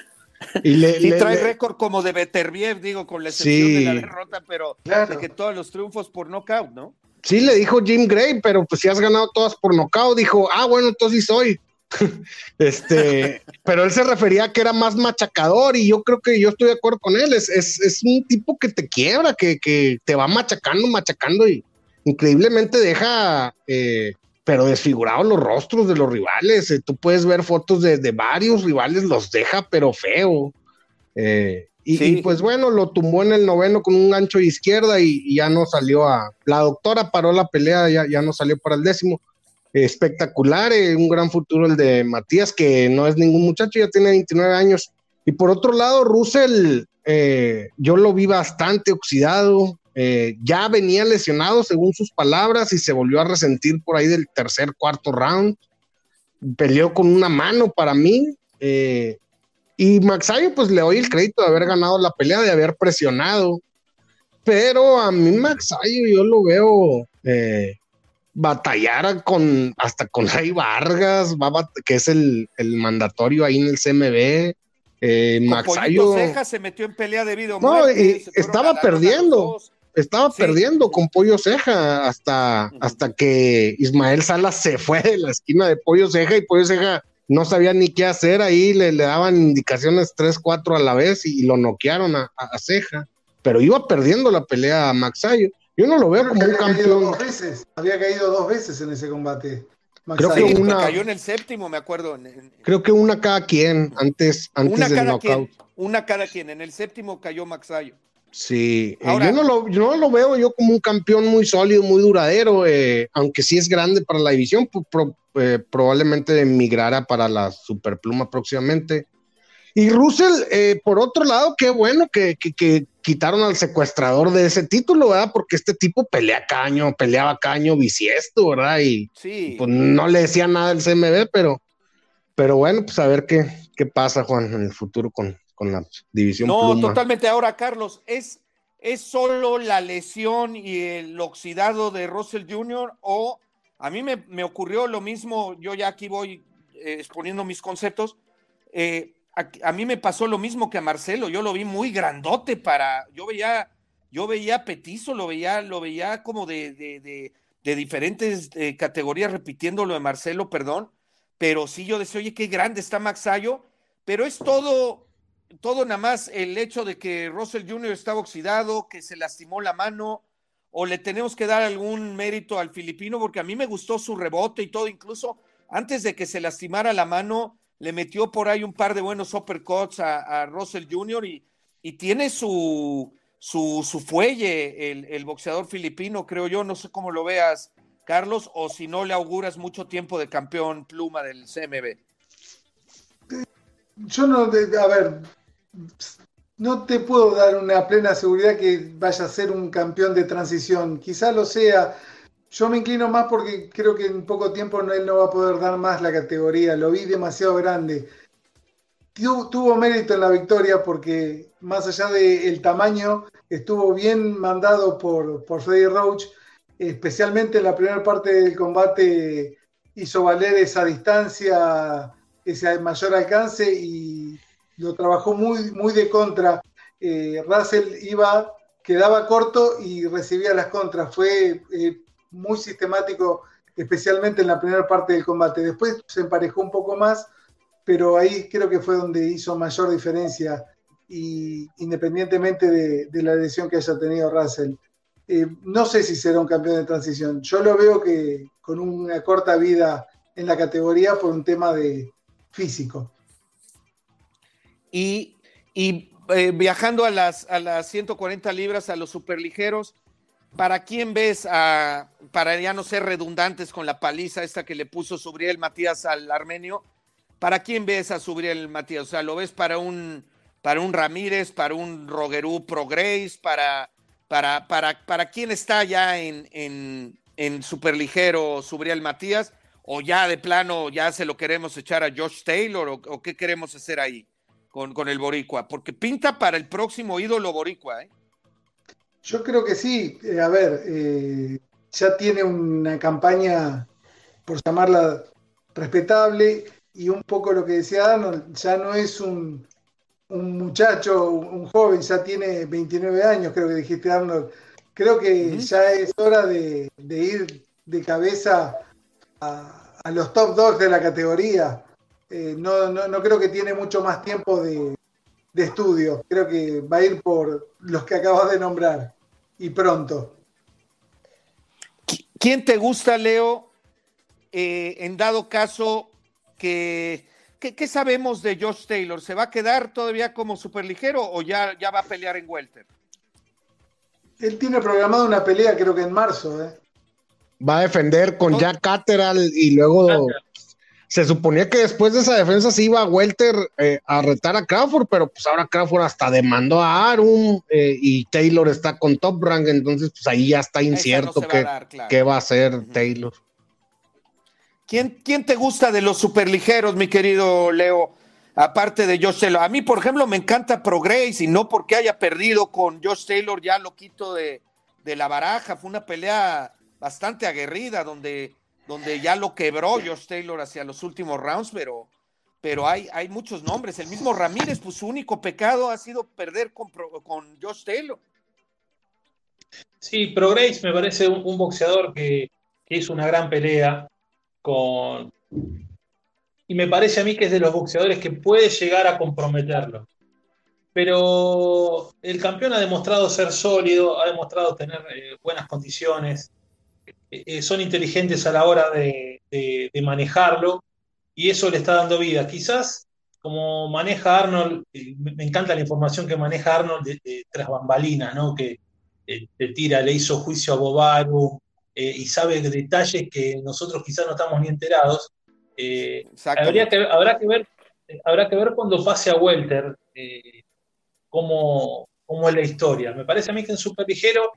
Speaker 1: Y, le, trae récord como de Beterbiev, digo, con la excepción de la derrota, pero de que todos los triunfos por nocaut, ¿no?
Speaker 3: Sí, le dijo Jim Gray, pero pues si has ganado todas por nocaut, dijo, ah, bueno, entonces sí soy. este, pero él se refería a que era más machacador y yo creo que yo estoy de acuerdo con él. Es, es, un tipo que te quiebra, que, que, te va machacando, machacando y increíblemente deja eh, pero desfigurados los rostros de los rivales. Eh, tú puedes ver fotos de, varios rivales, los deja, pero feo. Eh, y, pues bueno, lo tumbó en el noveno con un gancho de izquierda y, ya no salió a. La doctora paró la pelea, ya, ya no salió para el décimo. Espectacular, eh, un gran futuro el de Matías, que no es ningún muchacho, ya tiene 29 años. Y por otro lado, Russell, yo lo vi bastante oxidado, eh, ya venía lesionado según sus palabras y se volvió a resentir por ahí del tercer, cuarto round. Peleó con una mano para mí. Eh, y Maxayo, pues le doy el crédito de haber ganado la pelea, de haber presionado. Pero a mí Maxayo yo lo veo eh, batallar con hasta con Rey Vargas, que es el, mandatorio ahí en el CMB. Eh, Maxayo
Speaker 1: se metió en pelea debido a
Speaker 3: no, estaba perdiendo estaba perdiendo con Pollo Ceja hasta, hasta que Ismael Salas se fue de la esquina de Pollo Ceja y Pollo Ceja no sabía ni qué hacer ahí, le, le daban indicaciones 3, 4 a la vez y, lo noquearon a, Ceja, pero iba perdiendo la pelea a Maxayo. Yo no lo veo como un campeón.
Speaker 4: Dos veces. Había caído dos veces en ese combate.
Speaker 1: Creo que una cayó en el séptimo, me acuerdo.
Speaker 3: Creo que una cada quien antes, antes una del knockout.
Speaker 1: una cada quien. En el séptimo cayó Maxayo.
Speaker 3: Sí, eh, yo, no lo, no lo veo yo como un campeón muy sólido, muy duradero, eh, aunque sí es grande para la división, pues, eh, probablemente emigrara para la superpluma próximamente. Y Russell, por otro lado, qué bueno que, quitaron al secuestrador de ese título, ¿verdad? Porque este tipo pelea caño, peleaba caño bisiesto, ¿verdad? Y pues, no le decía nada al CMB, pero, pero bueno, pues a ver qué, qué pasa, Juan, en el futuro con, con la división.
Speaker 1: No, totalmente. Ahora, Carlos, ¿es, ¿es solo la lesión y el oxidado de Russell Jr. o a mí me, ocurrió lo mismo, yo ya aquí voy eh, exponiendo mis conceptos, eh, a, mí me pasó lo mismo que a Marcelo, yo lo vi muy grandote para, yo veía, yo veía petizo, lo veía, lo veía como de, de, de, diferentes eh, categorías, repitiendo lo de Marcelo, perdón, pero sí yo decía, oye, qué grande está Maxayo, pero es todo, todo nada más el hecho de que Russell Jr. estaba oxidado, que se lastimó la mano, o le tenemos que dar algún mérito al filipino, porque a mí me gustó su rebote y todo, incluso antes de que se lastimara la mano, le metió por ahí un par de buenos uppercuts a, Russell Jr. Y, tiene su, su, su fuelle el, el, boxeador filipino, creo yo, no sé cómo lo veas, Carlos, o si no le auguras mucho tiempo de campeón pluma del CMB.
Speaker 4: Yo no, a ver, no te puedo dar una plena seguridad que vaya a ser un campeón de transición. Quizá lo sea. Yo me inclino más porque creo que en poco tiempo él no va a poder dar más la categoría. Lo vi demasiado grande. Tuvo, mérito en la victoria porque más allá del tamaño, estuvo bien mandado por, por Freddy Roach. Especialmente en la primera parte del combate hizo valer esa distancia, ese mayor alcance y lo trabajó muy, muy de contra. Eh, Russell iba, quedaba corto y recibía las contras. Fue eh, muy sistemático, especialmente en la primera parte del combate. Después se emparejó un poco más, pero ahí creo que fue donde hizo mayor diferencia, y independientemente de, la lesión que haya tenido Russell. Eh, no sé si será un campeón de transición. Yo lo veo que con una corta vida en la categoría por un tema de físico.
Speaker 1: Y, eh, viajando a las, a las 140 libras, a los superligeros, ¿para quién ves, a, para ya no ser redundantes con la paliza esta que le puso Subriel Matías al armenio, ¿para quién ves a Subriel Matías? O sea, ¿lo ves para un, para un Ramírez, para un Rogerú Progres, para, para, para, para quién está ya en, en, en superligero Subriel Matías? ¿O ya de plano ya se lo queremos echar a Josh Taylor o qué queremos hacer ahí? con, el Boricua, porque pinta para el próximo ídolo Boricua. ¿eh?
Speaker 4: Yo creo que sí. Eh, a ver, eh, ya tiene una campaña, por llamarla respetable, y un poco lo que decía Arnold, ya no es un, muchacho, un joven, ya tiene 29 años, creo que dijiste Arnold. Creo que ya es hora de, ir de cabeza a, a, los top 2 de la categoría. Eh, no, no, creo que tiene mucho más tiempo de, estudio. Creo que va a ir por los que acabas de nombrar y pronto.
Speaker 1: ¿Quién te gusta, Leo? Eh, en dado caso que, ¿qué sabemos de Josh Taylor? ¿Se va a quedar todavía como superligero o ya, ya va a pelear en welter?
Speaker 4: Él tiene programado una pelea, creo que en marzo. ¿eh?
Speaker 3: Va a defender con Jack Catteral y luego se suponía que después de esa defensa se iba a Welter eh, a retar a Crawford, pero pues ahora Crawford hasta demandó a Arum eh, y Taylor está con Top Rank, entonces pues ahí ya está incierto qué va, va a hacer Taylor.
Speaker 1: ¿Quién, ¿Quién, te gusta de los superligeros, mi querido Leo? Aparte de Josh Taylor. A mí, por ejemplo, me encanta Pro Grace y no porque haya perdido con Josh Taylor, ya lo quito de, de la baraja. Fue una pelea bastante aguerrida donde donde ya lo quebró Josh Taylor hacia los últimos rounds, pero, pero hay, hay muchos nombres. El mismo Ramírez, pues su único pecado ha sido perder con, con Josh Taylor.
Speaker 5: Sí, pero me parece un, boxeador que, hizo una gran pelea con... Y me parece a mí que es de los boxeadores que puede llegar a comprometerlo. Pero el campeón ha demostrado ser sólido, ha demostrado tener eh, buenas condiciones. Eh, son inteligentes a la hora de, manejarlo y eso le está dando vida. Quizás como maneja Arnold, eh, me encanta la información que maneja Arnold de, tras bambalinas, ¿no? que eh, tira, le hizo juicio a Bobaru y sabe detalles que nosotros quizás no estamos ni enterados. habría que, habrá, que ver, habrá que ver cuando pase a Welter cómo, cómo, es la historia. Me parece a mí que en superligero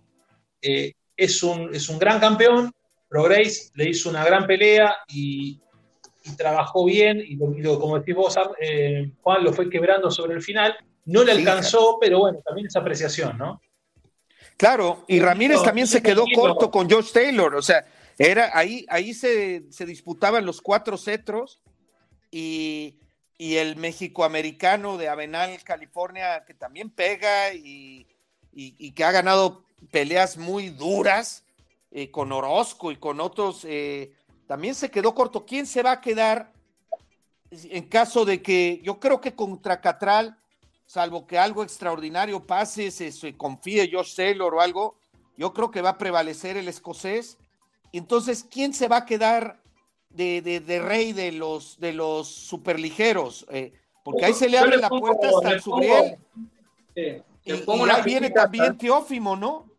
Speaker 5: es un, es un gran campeón, Pro Grace le hizo una gran pelea y, trabajó bien, y, como decís vos, eh, Juan, lo fue quebrando sobre el final. No le alcanzó, pero bueno, también es apreciación, ¿no?
Speaker 1: Claro, y Ramírez también se quedó corto con Josh Taylor, o sea, era ahí, ahí se, disputaban los cuatro cetros y, el México-americano de Avenal, California, que también pega y, y, que ha ganado peleas muy duras eh, con Orozco y con otros, eh, también se quedó corto. ¿Quién se va a quedar en caso de que yo creo que contra Catral, salvo que algo extraordinario pase, se, confíe Josh Taylor o algo, yo creo que va a prevalecer el escocés. Entonces, ¿quién se va a quedar de, rey de los, de los superligeros? Eh, porque ahí se le abre la puerta hasta el Subriel. y, ahí viene también Teófimo, ¿no?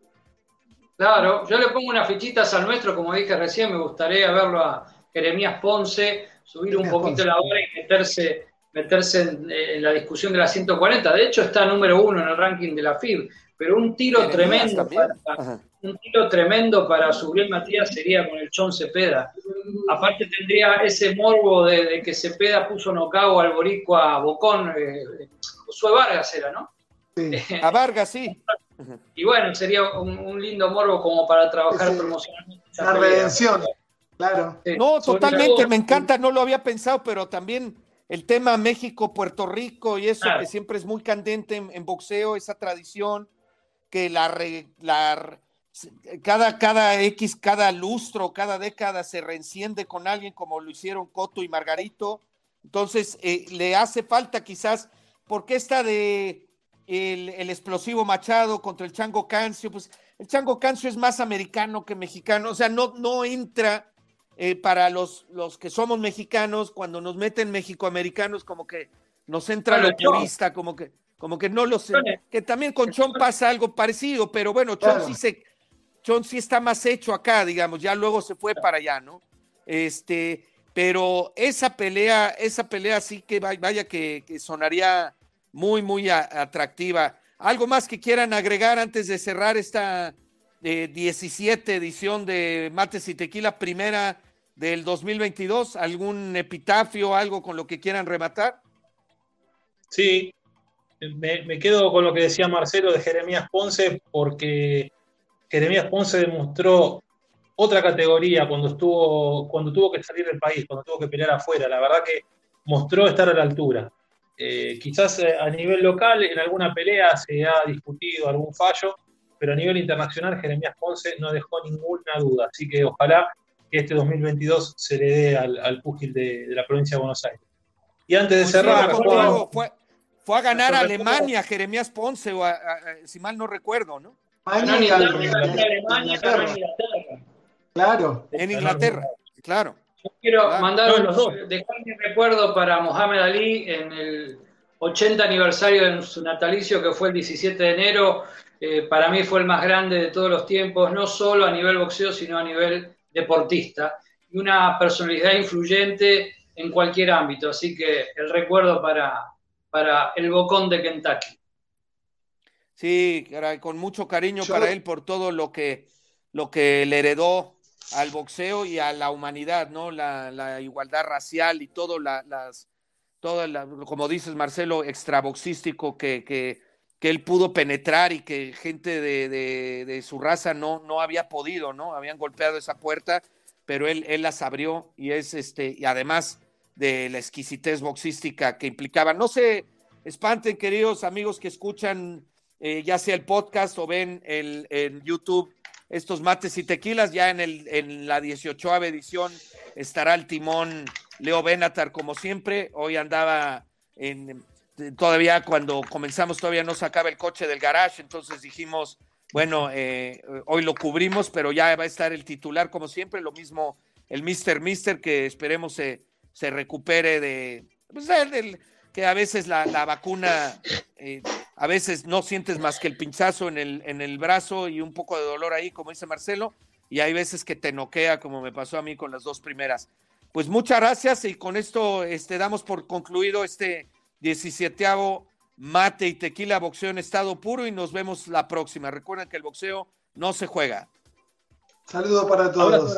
Speaker 2: Claro, yo le pongo unas fichitas al nuestro, como dije recién, me gustaría verlo a Jeremías Ponce, subir un poquito la hora y meterse, meterse en, la discusión de la 140. De hecho, está número uno en el ranking de la FIB, pero un tiro tremendo para, un tiro tremendo para subir Matías sería con el Chon Cepeda. Aparte tendría ese morbo de, que Cepeda puso nocao al boricua Bocón, eh, Josué Vargas era, ¿no?
Speaker 1: A Vargas, sí.
Speaker 2: Y bueno, sería un, lindo morbo como para trabajar promocionalmente.
Speaker 4: La redención, claro.
Speaker 1: No, totalmente, me encanta, no lo había pensado, pero también el tema México, Puerto Rico y eso que siempre es muy candente en, boxeo, esa tradición, que la, la cada, cada X, cada lustro, cada década se reenciende con alguien como lo hicieron Coto y Margarito. Entonces, eh, le hace falta quizás, porque esta de el, explosivo Machado contra el Chango Cancio, pues el Chango Cancio es más americano que mexicano, o sea, no, no entra eh, para los, los que somos mexicanos, cuando nos meten mexicoamericanos, como que nos entra lo purista, como que, como que no lo sé, que también con Chon pasa algo parecido, pero bueno, Chon sí se, Chon sí está más hecho acá, digamos, ya luego se fue para allá, ¿no? Este, pero esa pelea, esa pelea sí que vaya que sonaría muy, muy atractiva. ¿Algo más que quieran agregar antes de cerrar esta 17 eh, edición de Mates y Tequila, primera del 2022? ¿Algún epitafio, algo con lo que quieran rematar?
Speaker 5: Sí, me, quedo con lo que decía Marcelo de Jeremías Ponce, porque Jeremías Ponce demostró otra categoría cuando estuvo, cuando tuvo que salir del país, cuando tuvo que pelear afuera. La verdad que mostró estar a la altura. Eh, quizás eh, a nivel local en alguna pelea se ha discutido algún fallo, pero a nivel internacional Jeremías Ponce no dejó ninguna duda. Así que ojalá que este 2022 se le dé al, al púgil de, la provincia de Buenos Aires. Y antes de cerrar,
Speaker 1: fue, fue, a ganar a Alemania Jeremías Ponce, o si mal no recuerdo, ¿no?
Speaker 2: Alemania, Alemania,
Speaker 1: Claro. En Inglaterra, claro
Speaker 2: quiero mandar dejar mi recuerdo para Mohamed Ali en el 80 aniversario de su natalicio, que fue el 17 de enero. Eh, para mí fue el más grande de todos los tiempos, no solo a nivel boxeo, sino a nivel deportista. Y una personalidad influyente en cualquier ámbito. Así que el recuerdo para, para el Bocón de Kentucky.
Speaker 1: Sí, con mucho cariño para él por todo lo que, lo que le heredó al boxeo y a la humanidad, ¿no? La, igualdad racial y todo, las, todo como dices Marcelo, extraboxístico que, que, que, él pudo penetrar y que gente de, de, su raza no, no había podido, ¿no? Habían golpeado esa puerta, pero él, él las abrió y es este, y además de la exquisitez boxística que implicaba. No se espanten, queridos amigos que escuchan eh, ya sea el podcast o ven el, en YouTube estos mates y tequilas. Ya en, el, en la 18 edición estará el timón Leo Benatar, como siempre. Hoy andaba en. Todavía cuando comenzamos, todavía no sacaba el coche del garage, entonces dijimos, bueno, eh, hoy lo cubrimos, pero ya va a estar el titular, como siempre. Lo mismo el Mister Mister, que esperemos se, se recupere de. Pues, del, que a veces la, vacuna, eh, a veces no sientes más que el pinchazo en el, en el brazo y un poco de dolor ahí, como dice Marcelo, y hay veces que te noquea, como me pasó a mí con las dos primeras. Pues muchas gracias y con esto este, damos por concluido este 17 mate y tequila boxeo en estado puro y nos vemos la próxima. Recuerden que el boxeo no se juega.
Speaker 4: Saludos para todos.